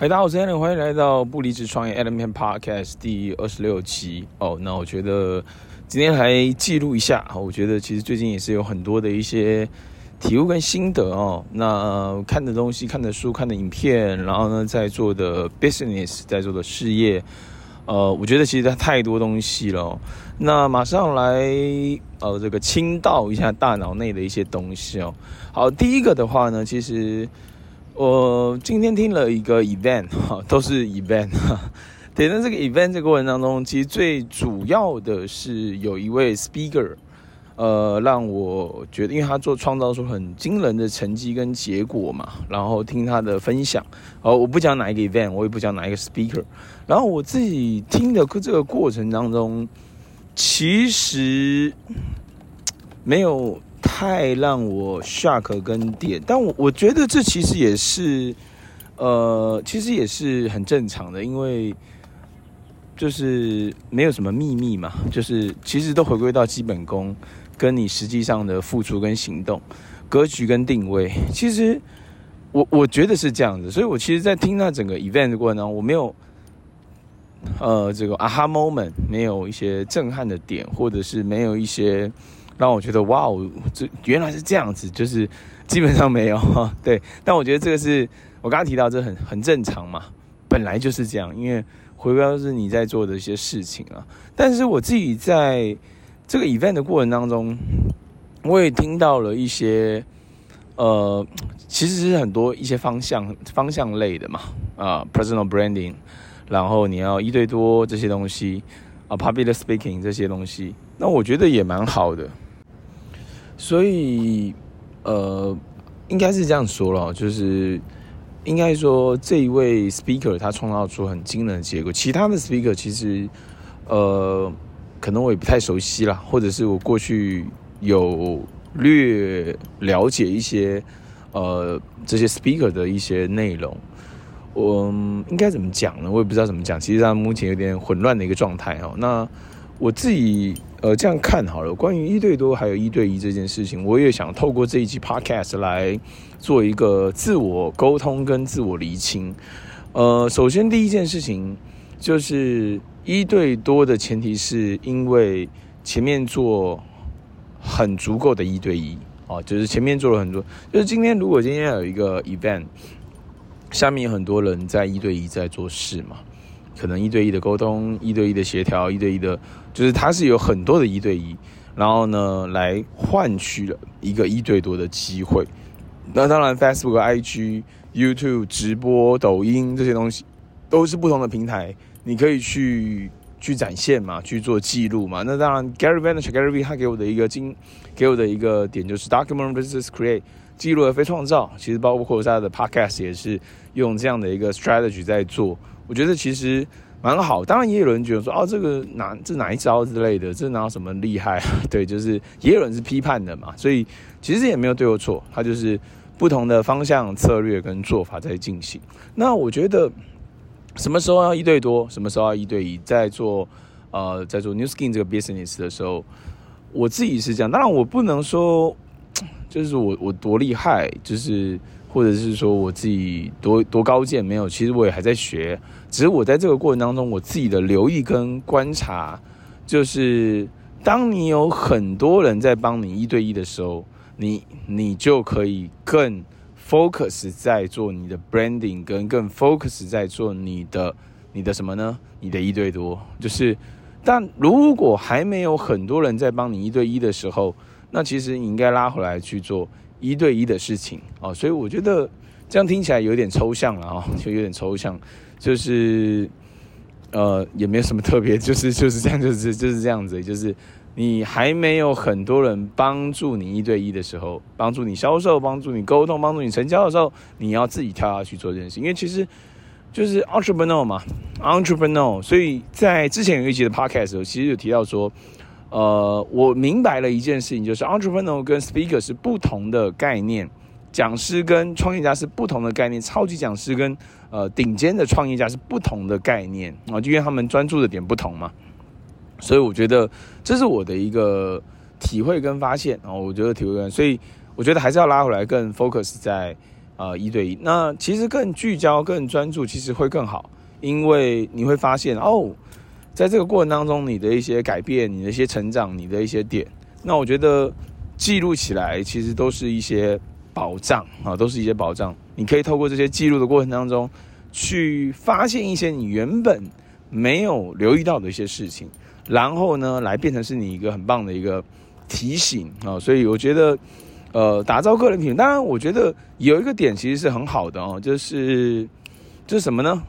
嗨，大家好，我是 Alan，欢迎来到不离职创业 Element Podcast 第二十六期。哦，那我觉得今天来记录一下。我觉得其实最近也是有很多的一些体悟跟心得哦。那看的东西、看的书、看的影片，然后呢，在做的 business，在做的事业，呃，我觉得其实太多东西了。那马上来呃，这个倾倒一下大脑内的一些东西哦。好，第一个的话呢，其实。我今天听了一个 event 哈，都是 event 哈。对，那这个 event 这个过程当中，其实最主要的是有一位 speaker，呃，让我觉得，因为他做创造出很惊人的成绩跟结果嘛，然后听他的分享。哦，我不讲哪一个 event，我也不讲哪一个 speaker。然后我自己听的这个过程当中，其实没有。太让我 shock 跟点，但我我觉得这其实也是，呃，其实也是很正常的，因为就是没有什么秘密嘛，就是其实都回归到基本功，跟你实际上的付出跟行动，格局跟定位，其实我我觉得是这样子，所以我其实，在听那整个 event 的过程当中，我没有呃这个 aha moment，没有一些震撼的点，或者是没有一些。让我觉得哇哦，这原来是这样子，就是基本上没有，对。但我觉得这个是我刚刚提到，这很很正常嘛，本来就是这样，因为回归到是你在做的一些事情啊。但是我自己在这个 event 的过程当中，我也听到了一些呃，其实是很多一些方向方向类的嘛，啊，personal branding，然后你要一对多这些东西啊，public speaking 这些东西，那我觉得也蛮好的。所以，呃，应该是这样说了，就是应该说这一位 speaker 他创造出很惊人的结果。其他的 speaker 其实，呃，可能我也不太熟悉啦，或者是我过去有略了解一些，呃，这些 speaker 的一些内容。我应该怎么讲呢？我也不知道怎么讲。其实他目前有点混乱的一个状态哦。那我自己。呃，这样看好了。关于一对多还有一对一这件事情，我也想透过这一期 podcast 来做一个自我沟通跟自我厘清。呃，首先第一件事情就是一对多的前提是因为前面做很足够的一对一哦，就是前面做了很多。就是今天如果今天有一个 event，下面有很多人在一对一在做事嘛。可能一对一的沟通，一对一的协调，一对一的，就是它是有很多的一对一，然后呢，来换取了一个一对多的机会。那当然，Facebook、IG、YouTube 直播、抖音这些东西都是不同的平台，你可以去去展现嘛，去做记录嘛。那当然，Gary Vaynerchuk，Gary V 他给我的一个经，给我的一个点就是 Document versus Create，记录而非创造。其实包括他的 Podcast 也是用这样的一个 strategy 在做。我觉得其实蛮好，当然也有人觉得说，哦，这个哪这哪一招之类的，这哪有什么厉害？对，就是也有人是批判的嘛，所以其实也没有对或错，它就是不同的方向、策略跟做法在进行。那我觉得什么时候要一对多，什么时候要一对一，在做呃在做 New Skin 这个 business 的时候，我自己是这样，当然我不能说 就是我我多厉害，就是。或者是说我自己多多高见没有？其实我也还在学，只是我在这个过程当中，我自己的留意跟观察，就是当你有很多人在帮你一对一的时候，你你就可以更 focus 在做你的 branding，跟更 focus 在做你的你的什么呢？你的一对多，就是但如果还没有很多人在帮你一对一的时候，那其实你应该拉回来去做。一对一的事情。哦，所以我觉得这样听起来有点抽象了啊，就有点抽象，就是呃也没有什么特别，就是 就是这样，就是就是这样子，就是你还没有很多人帮助你一对一的时候，帮助你销售，帮助你沟通，帮助你成交的时候，你要自己跳下去做这件事，因为其实就是 entrepreneur 嘛，entrepreneur，所以在之前有一集的 podcast 的时候，其实有提到说。呃，我明白了一件事情，就是 entrepreneur 跟 speaker 是不同的概念，讲师跟创业家是不同的概念，超级讲师跟呃顶尖的创业家是不同的概念啊，就因为他们专注的点不同嘛，所以我觉得这是我的一个体会跟发现啊，我觉得体会跟，所以我觉得还是要拉回来更 focus 在呃一对一。那其实更聚焦、更专注，其实会更好，因为你会发现哦，在这个过程当中，你的一些改变、你的一些成长、你的一些点，那我觉得记录起来其实都是一些宝藏啊，都是一些宝藏。你可以透过这些记录的过程当中，去发现一些你原本没有留意到的一些事情，然后呢，来变成是你一个很棒的一个提醒啊。所以我觉得，呃，打造个人品，当然我觉得有一个点其实是很好的哦，就是就是什么呢？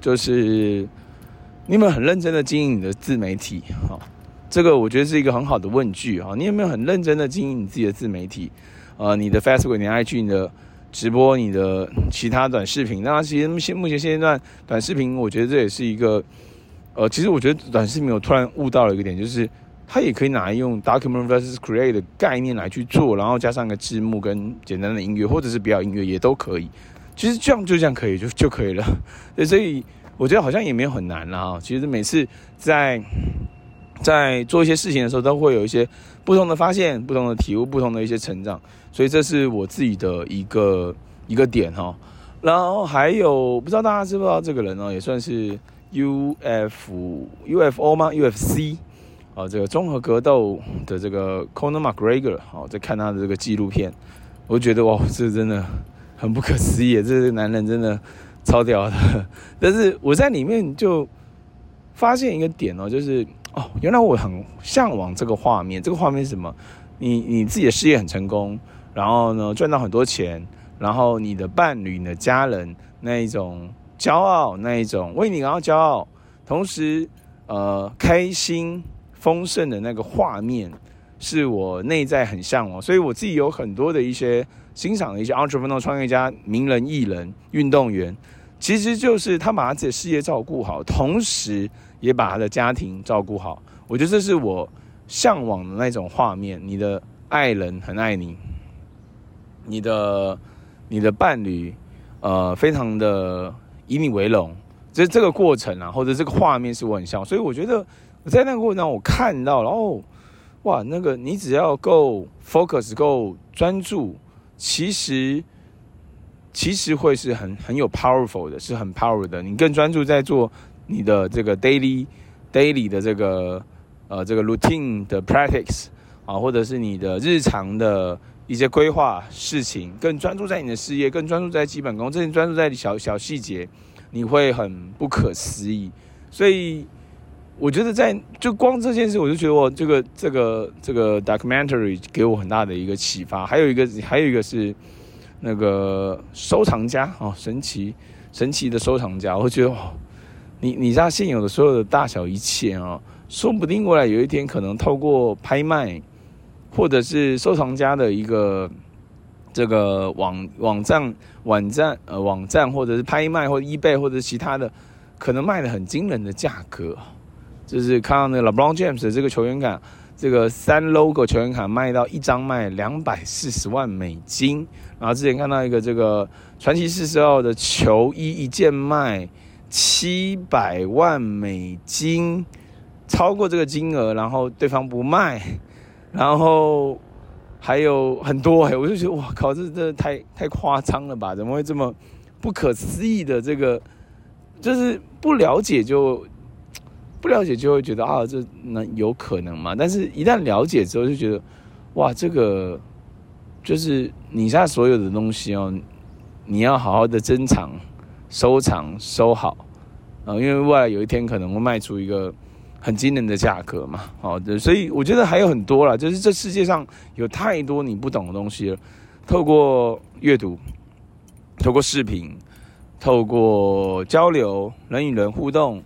就是你有没有很认真的经营你的自媒体？哈，这个我觉得是一个很好的问句啊。你有没有很认真的经营你自己的自媒体？呃，你的 Facebook、你的 IG、你的。直播你的其他短视频，那其实现目前现阶段短视频，我觉得这也是一个，呃，其实我觉得短视频我突然悟到了一个点，就是它也可以拿来用 document versus create 的概念来去做，然后加上个字幕跟简单的音乐，或者是不要音乐也都可以。其实这样就这样可以就就可以了，所以我觉得好像也没有很难了哈。其实每次在在做一些事情的时候，都会有一些不同的发现、不同的体悟、不同的一些成长。所以这是我自己的一个一个点哈，然后还有不知道大家知不知道这个人呢，也算是 U F U F O 吗？U F C 啊，这个综合格斗的这个 Conor McGregor 好，在看他的这个纪录片，我觉得哇，这真的很不可思议，这个男人真的超屌的。但是我在里面就发现一个点哦，就是哦，原来我很向往这个画面，这个画面是什么？你你自己的事业很成功。然后呢，赚到很多钱，然后你的伴侣、你的家人那一种骄傲，那一种为你感到骄傲，同时呃开心丰盛的那个画面，是我内在很向往。所以我自己有很多的一些欣赏的一些 entrepreneur 创业家、名人、艺人、运动员，其实就是他把他自己的事业照顾好，同时也把他的家庭照顾好。我觉得这是我向往的那种画面。你的爱人很爱你。你的你的伴侣，呃，非常的以你为荣，这这个过程啊，或者这个画面是我很像，所以我觉得我在那个过程当中我看到了，哦，哇，那个你只要够 focus 够专注，其实其实会是很很有 powerful 的，是很 power 的。你更专注在做你的这个 daily daily 的这个呃这个 routine 的 practice 啊，或者是你的日常的。一些规划事情，更专注在你的事业，更专注在基本功，更专注在小小细节，你会很不可思议。所以我觉得在就光这件事，我就觉得我这个这个这个 documentary 给我很大的一个启发。还有一个还有一个是那个收藏家哦，神奇神奇的收藏家，我觉得哦，你你知道现有的所有的大小一切哦，说不定未来有一天可能透过拍卖。或者是收藏家的一个这个网网站网站呃网站，或者是拍卖或者 eBay 或者其他的，可能卖的很惊人的价格，就是看到那个 LeBron James 的这个球员卡，这个三 logo 球员卡卖到一张卖两百四十万美金，然后之前看到一个这个传奇四十号的球衣一件卖七百万美金，超过这个金额，然后对方不卖。然后还有很多哎，我就觉得哇靠，这这太太夸张了吧？怎么会这么不可思议的这个？就是不了解就不了解就会觉得啊，这能有可能吗？但是一旦了解之后，就觉得哇，这个就是你现在所有的东西哦，你要好好的珍藏、收藏、收好啊，因为未来有一天可能会卖出一个。很惊人的价格嘛，好的，所以我觉得还有很多啦，就是这世界上有太多你不懂的东西了。透过阅读，透过视频，透过交流，人与人互动，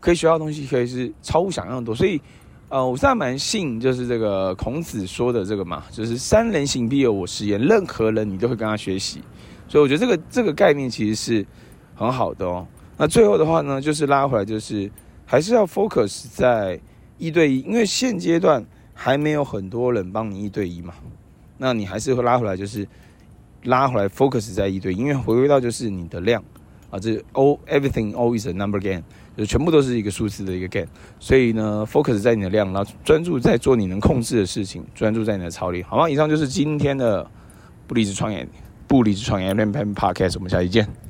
可以学到东西可以是超乎想象的多。所以，呃，我现在蛮信，就是这个孔子说的这个嘛，就是三人行必有我师焉，任何人你都会跟他学习。所以我觉得这个这个概念其实是很好的哦。那最后的话呢，就是拉回来就是。还是要 focus 在一对一，因为现阶段还没有很多人帮你一对一嘛。那你还是会拉回来，就是拉回来 focus 在一对一，因为回归到就是你的量啊，这 all everything always a number game，就全部都是一个数字的一个 game。所以呢，focus 在你的量，然后专注在做你能控制的事情，专注在你的操练，好吗？以上就是今天的不离职创业不离职创业 Ram Pam Podcast，我们下期见。